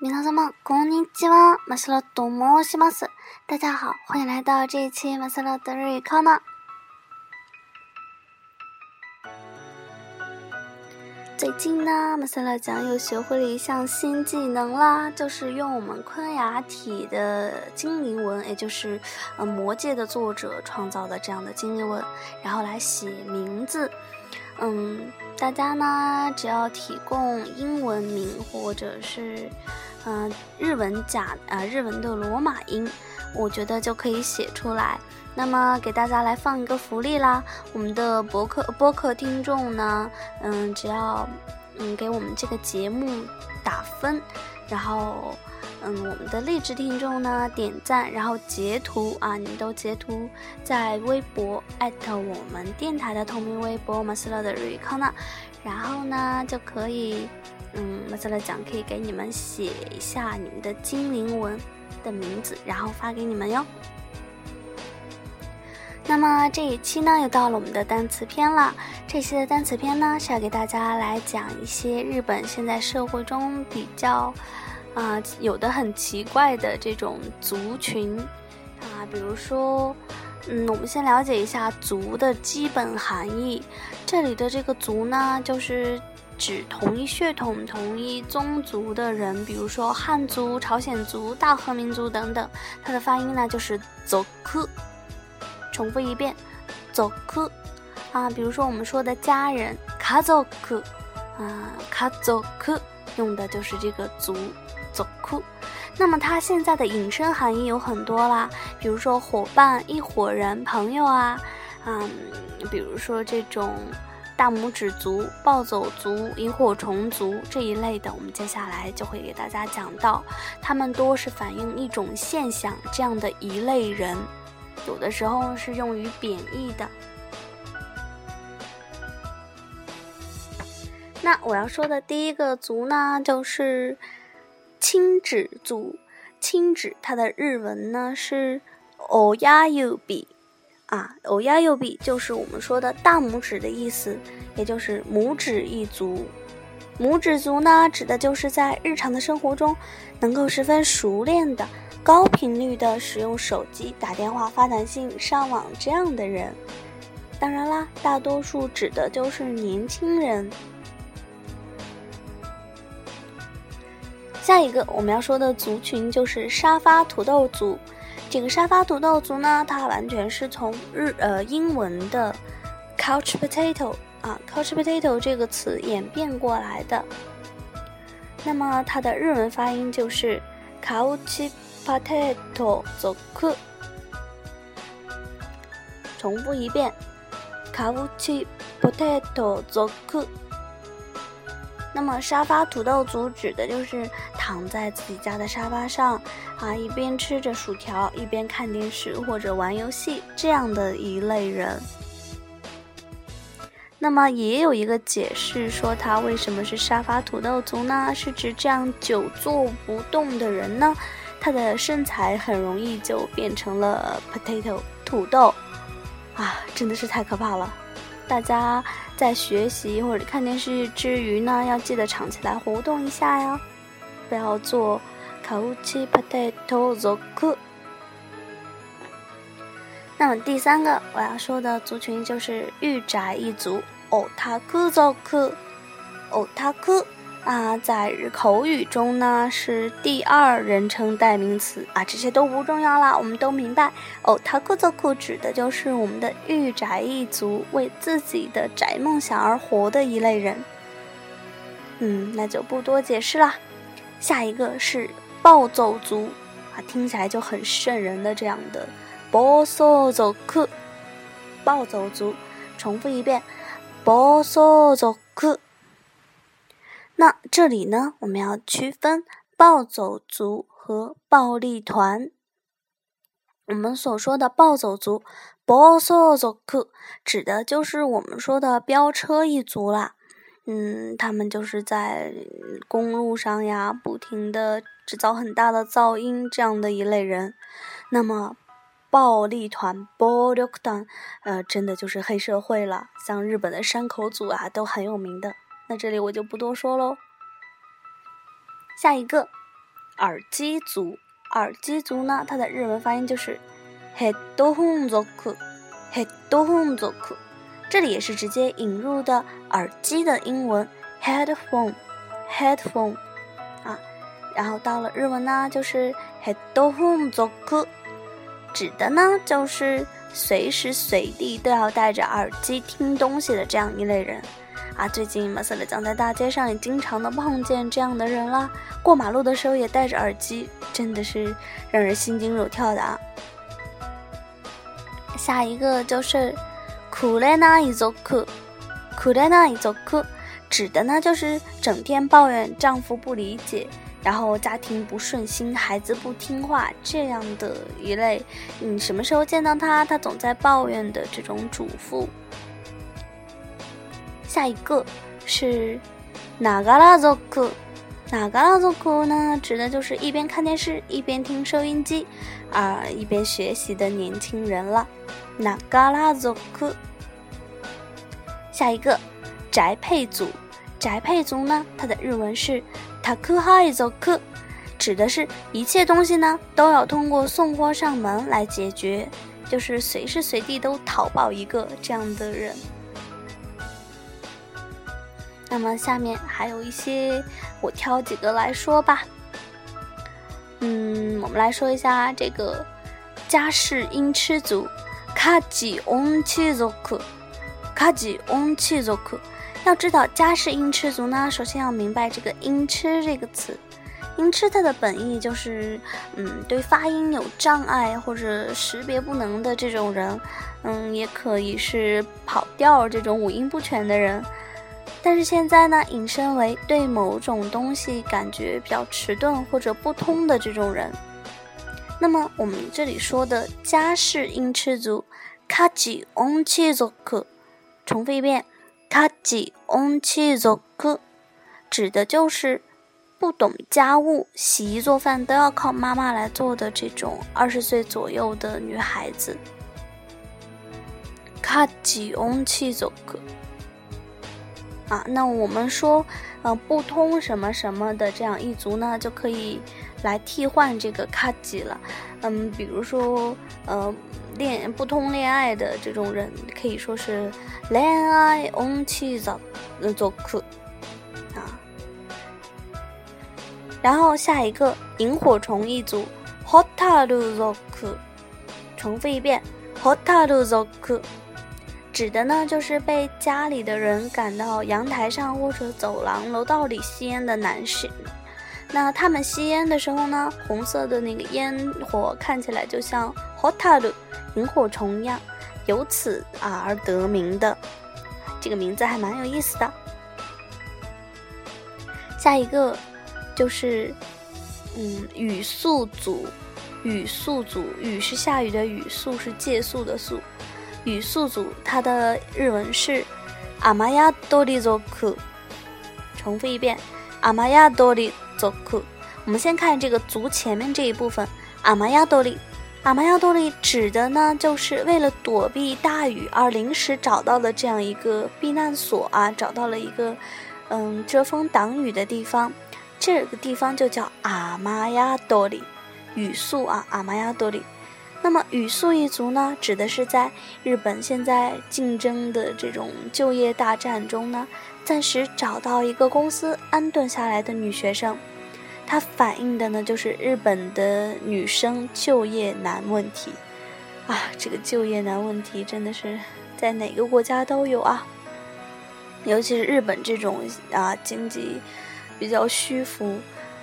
皆様こんにちは、マスロと申します。大家好，欢迎来到这一期马斯洛的日语课呢。最近呢，马斯洛讲又学会了一项新技能啦，就是用我们昆雅体的精灵文，也就是呃《魔戒》的作者创造的这样的精灵文，然后来写名字。嗯，大家呢只要提供英文名或者是 嗯日文假啊日文的罗马音，我觉得就可以写出来。那么给大家来放一个福利啦！我们的博客播客听众呢，嗯，只要嗯给我们这个节目打分，然后嗯我们的励志听众呢点赞，然后截图啊，你们都截图在微博艾特我们电台的同名微博马斯乐的日语康纳，然后呢就可以嗯马斯乐讲可以给你们写一下你们的精灵文的名字，然后发给你们哟。那么这一期呢，又到了我们的单词篇了。这期的单词篇呢，是要给大家来讲一些日本现在社会中比较，啊，有的很奇怪的这种族群，啊，比如说，嗯，我们先了解一下族的基本含义。这里的这个族呢，就是指同一血统、同一宗族的人，比如说汉族、朝鲜族、大和民族等等。它的发音呢，就是走科。重复一遍，族啊，比如说我们说的家人，家族啊，家族用的就是这个族族。那么它现在的引申含义有很多啦，比如说伙伴、一伙人、朋友啊，嗯，比如说这种大拇指族、暴走族、萤火虫族这一类的，我们接下来就会给大家讲到，他们多是反映一种现象，这样的一类人。有的时候是用于贬义的。那我要说的第一个族呢，就是青指族。青指它的日文呢是 o y a y u b i 啊欧亚右臂就是我们说的大拇指的意思，也就是拇指一族。拇指族呢，指的就是在日常的生活中能够十分熟练的。高频率的使用手机打电话、发短信、上网这样的人，当然啦，大多数指的就是年轻人。下一个我们要说的族群就是沙发土豆族。这个沙发土豆族呢，它完全是从日呃英文的 couch potato 啊 couch potato 这个词演变过来的。那么它的日文发音就是 couch。potato 族，重复一遍，couch potato 族。那么沙发土豆族指的就是躺在自己家的沙发上啊，一边吃着薯条，一边看电视或者玩游戏这样的一类人。那么也有一个解释说，他为什么是沙发土豆族呢？是指这样久坐不动的人呢？他的身材很容易就变成了 potato 土豆，啊，真的是太可怕了！大家在学习或者看电视之余呢，要记得常起来活动一下哟，不要做 couch potato 族。那么第三个我要说的族群就是御宅一族，otaku 族，otaku。啊，在口语中呢是第二人称代名词啊，这些都不重要啦，我们都明白哦。他库族库指的就是我们的御宅一族，为自己的宅梦想而活的一类人。嗯，那就不多解释啦。下一个是暴走族啊，听起来就很瘆人的这样的暴走族，暴走族，重复一遍，暴走族。那这里呢，我们要区分暴走族和暴力团。我们所说的暴走族 （bosso 族）指的就是我们说的飙车一族啦。嗯，他们就是在公路上呀，不停的制造很大的噪音这样的一类人。那么，暴力团 （bo l k 团）呃，真的就是黑社会了，像日本的山口组啊，都很有名的。那这里我就不多说喽。下一个耳机族。耳机族呢，它的日文发音就是 headphone 族，headphone 族。这里也是直接引入的耳机的英文 headphone，headphone 啊。然后到了日文呢，就是 headphone 族，指的呢就是随时随地都要戴着耳机听东西的这样一类人。啊，最近马塞勒将在大街上也经常的碰见这样的人了。过马路的时候也戴着耳机，真的是让人心惊肉跳的啊。下一个就是苦雷那一族苦，苦雷那一族苦，指的呢就是整天抱怨丈夫不理解，然后家庭不顺心，孩子不听话这样的一类。你什么时候见到他，他总在抱怨的这种主妇。下一个是哪嘎拉族库，哪嘎拉族库呢？指的就是一边看电视一边听收音机，啊，一边学习的年轻人了。哪嘎拉族库。下一个宅配族，宅配族呢？它的日文是タクハイ族库，指的是一切东西呢都要通过送货上门来解决，就是随时随地都淘宝一个这样的人。 那么下面还有一些，我挑几个来说吧。嗯，我们来说一下这个家事音痴族，卡吉翁七族库，卡吉翁七族库。要知道家事音痴族呢，首先要明白这个音痴这个词。音痴它的本意就是，嗯，对发音有障碍或者识别不能的这种人，嗯，也可以是跑调这种五音不全的人。但是现在呢，引申为对某种东西感觉比较迟钝或者不通的这种人。那么我们这里说的家事音痴族，卡吉翁七族克，重复一遍，卡吉翁七族克，指的就是不懂家务、洗衣做饭都要靠妈妈来做的这种二十岁左右的女孩子。卡吉翁七族克。啊，那我们说，呃，不通什么什么的这样一族呢，就可以来替换这个卡吉了。嗯，比如说，呃，恋不通恋爱的这种人，可以说是恋爱翁七族做客啊。然后下一个萤火虫一族，Hotaru zoku，，重复一遍，hotaru 做客。指的呢，就是被家里的人赶到阳台上或者走廊、楼道里吸烟的男士。那他们吸烟的时候呢，红色的那个烟火看起来就像 hotaru 萤火虫一样，由此啊而得名的。这个名字还蛮有意思的。下一个就是嗯雨宿组，雨宿组，雨是下雨的雨，宿是借宿的宿。语速组，它的日文是阿玛亚多利佐库。重复一遍，阿玛亚多利佐库。我们先看这个“族”前面这一部分，阿玛亚多利。阿玛亚多利指的呢，就是为了躲避大雨而临时找到的这样一个避难所啊，找到了一个嗯遮风挡雨的地方，这个地方就叫阿玛亚多利。语速啊，阿玛亚多利。那么，语速一族呢，指的是在日本现在竞争的这种就业大战中呢，暂时找到一个公司安顿下来的女学生。它反映的呢，就是日本的女生就业难问题。啊，这个就业难问题真的是在哪个国家都有啊，尤其是日本这种啊经济比较虚浮。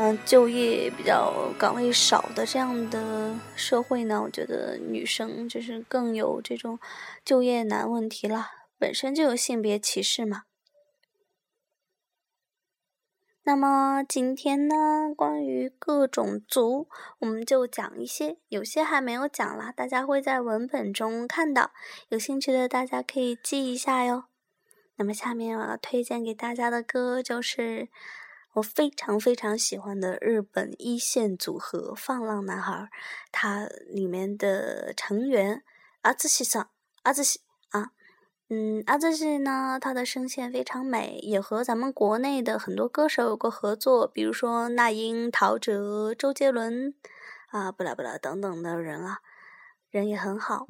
嗯，就业比较岗位少的这样的社会呢，我觉得女生就是更有这种就业难问题了，本身就有性别歧视嘛。那么今天呢，关于各种族，我们就讲一些，有些还没有讲了，大家会在文本中看到，有兴趣的大家可以记一下哟。那么下面我要推荐给大家的歌就是。我非常非常喜欢的日本一线组合放浪男孩，它里面的成员阿兹西桑阿兹西啊，嗯，阿兹西呢，他的声线非常美，也和咱们国内的很多歌手有过合作，比如说那英、陶喆、周杰伦啊，不啦不啦等等的人啊，人也很好。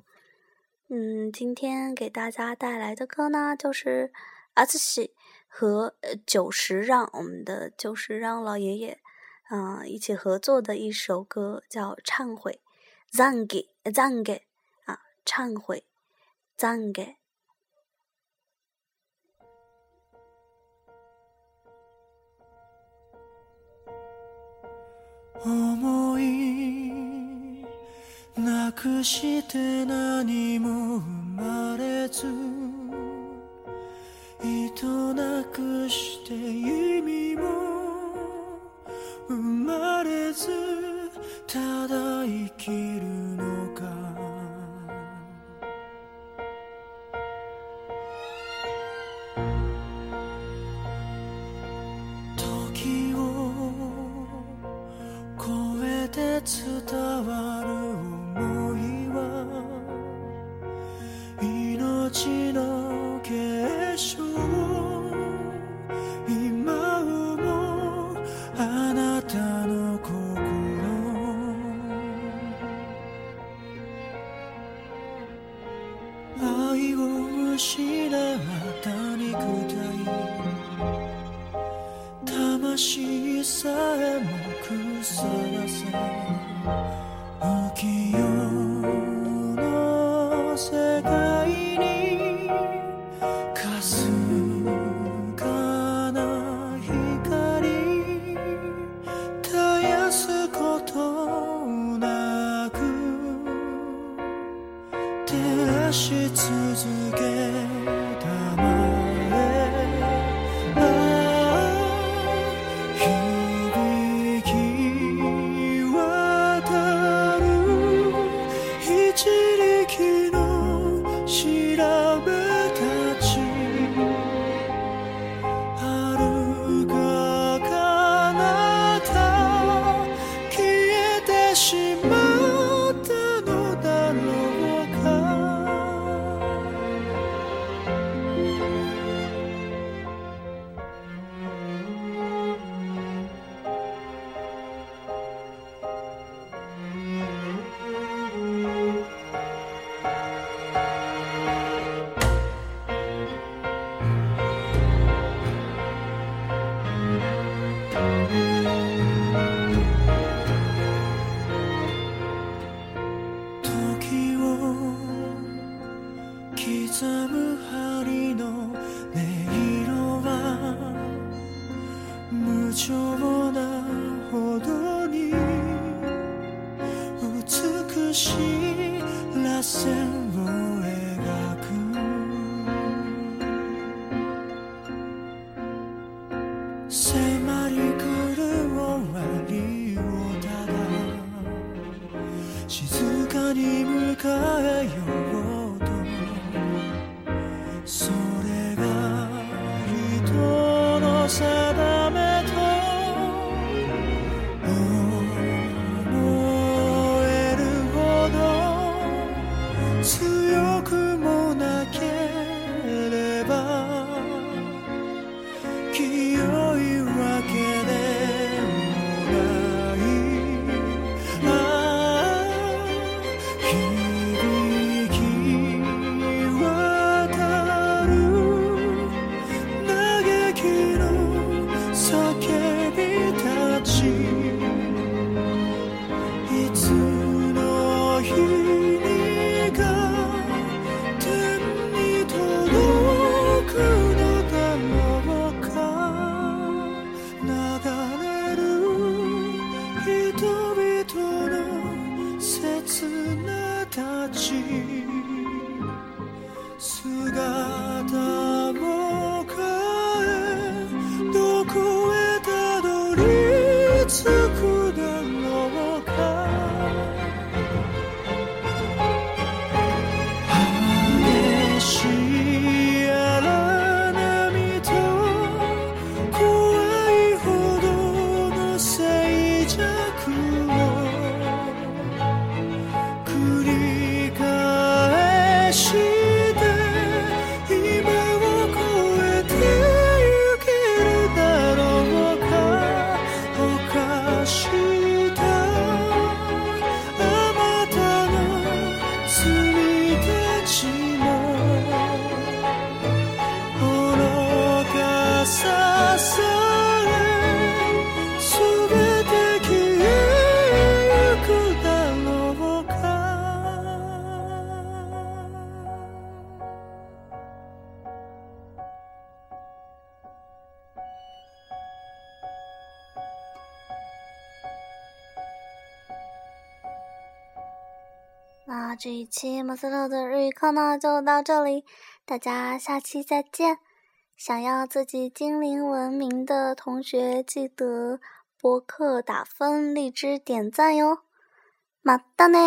嗯，今天给大家带来的歌呢，就是阿兹西和久石让，我们的久石让老爷爷啊一起合作的一首歌，叫《忏悔》，Zangi，Zangi 啊，忏悔，Zangi。思いなくして何も生まれず 糸なくして意味も生まれずただ生きるの愛を失った肉体魂さえも腐らせ浮世の世界。是続け刻針の音色は無情なほどに美しい螺旋を描く迫り来る終わりをただ静かに迎えようそれが人の定め去。这一期马斯洛的日语课呢就到这里，大家下期再见。想要自己精灵文明的同学，记得播客打分、荔枝点赞哟。马达呢？